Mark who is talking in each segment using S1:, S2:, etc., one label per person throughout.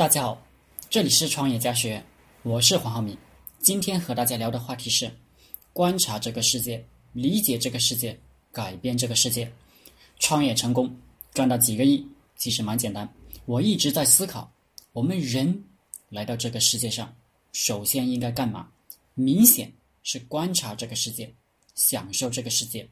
S1: 大家好，这里是创业家学院，我是黄浩明。今天和大家聊的话题是：观察这个世界，理解这个世界，改变这个世界。创业成功，赚到几个亿，其实蛮简单。我一直在思考，我们人来到这个世界上，首先应该干嘛？明显是观察这个世界，享受这个世界。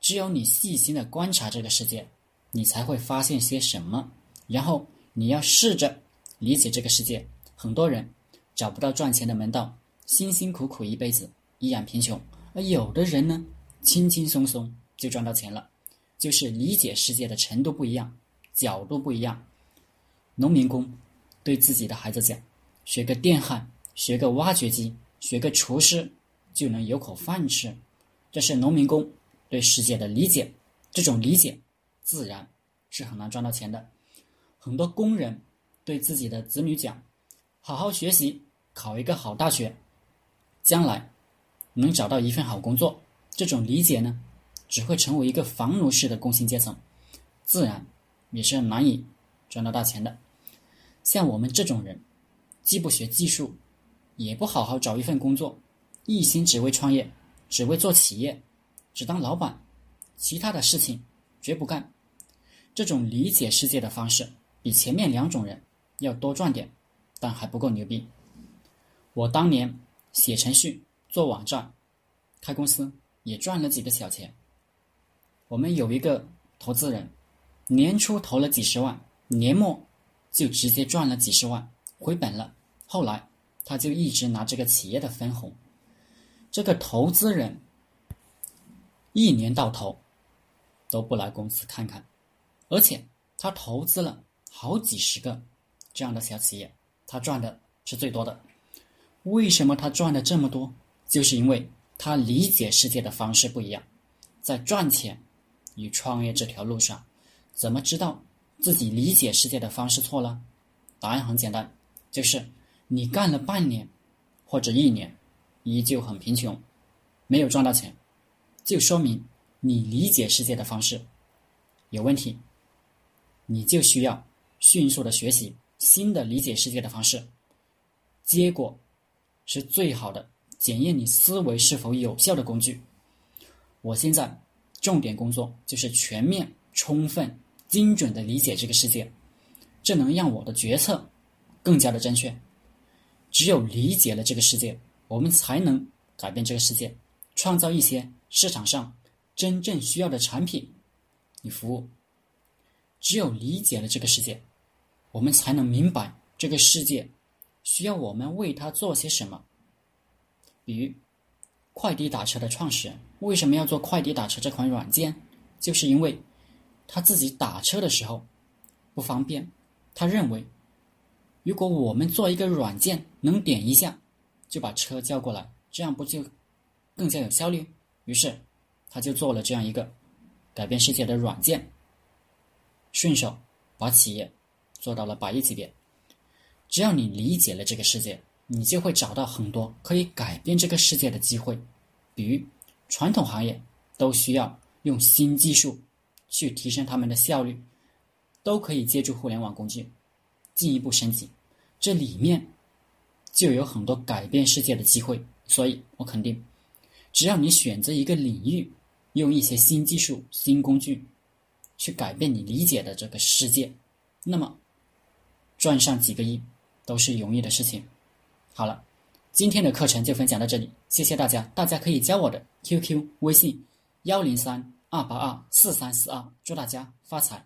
S1: 只有你细心的观察这个世界，你才会发现些什么。然后你要试着理解这个世界。很多人找不到赚钱的门道，辛辛苦苦一辈子依然贫穷；而有的人呢，轻轻松松就赚到钱了。就是理解世界的程度不一样，角度不一样。农民工对自己的孩子讲：“学个电焊，学个挖掘机，学个厨师，就能有口饭吃。”这是农民工对世界的理解。这种理解，自然是很难赚到钱的。很多工人对自己的子女讲：“好好学习，考一个好大学，将来能找到一份好工作。”这种理解呢，只会成为一个房奴式的工薪阶层，自然也是难以赚到大钱的。像我们这种人，既不学技术，也不好好找一份工作，一心只为创业，只为做企业，只当老板，其他的事情绝不干。这种理解世界的方式。比前面两种人要多赚点，但还不够牛逼。我当年写程序、做网站、开公司，也赚了几个小钱。我们有一个投资人，年初投了几十万，年末就直接赚了几十万，回本了。后来他就一直拿这个企业的分红。这个投资人一年到头都不来公司看看，而且他投资了。好几十个这样的小企业，他赚的是最多的。为什么他赚的这么多？就是因为他理解世界的方式不一样。在赚钱与创业这条路上，怎么知道自己理解世界的方式错了？答案很简单，就是你干了半年或者一年，依旧很贫穷，没有赚到钱，就说明你理解世界的方式有问题，你就需要。迅速的学习新的理解世界的方式，结果是最好的检验你思维是否有效的工具。我现在重点工作就是全面、充分、精准的理解这个世界，这能让我的决策更加的正确。只有理解了这个世界，我们才能改变这个世界，创造一些市场上真正需要的产品与服务。只有理解了这个世界。我们才能明白这个世界需要我们为他做些什么。比如，快滴打车的创始人为什么要做快滴打车这款软件？就是因为他自己打车的时候不方便。他认为，如果我们做一个软件，能点一下就把车叫过来，这样不就更加有效率？于是，他就做了这样一个改变世界的软件，顺手把企业。做到了百亿级别。只要你理解了这个世界，你就会找到很多可以改变这个世界的机会。比如，传统行业都需要用新技术去提升他们的效率，都可以借助互联网工具进一步升级。这里面就有很多改变世界的机会。所以我肯定，只要你选择一个领域，用一些新技术、新工具去改变你理解的这个世界，那么。赚上几个亿都是容易的事情。好了，今天的课程就分享到这里，谢谢大家。大家可以加我的 QQ 微信：幺零三二八二四三四二，祝大家发财。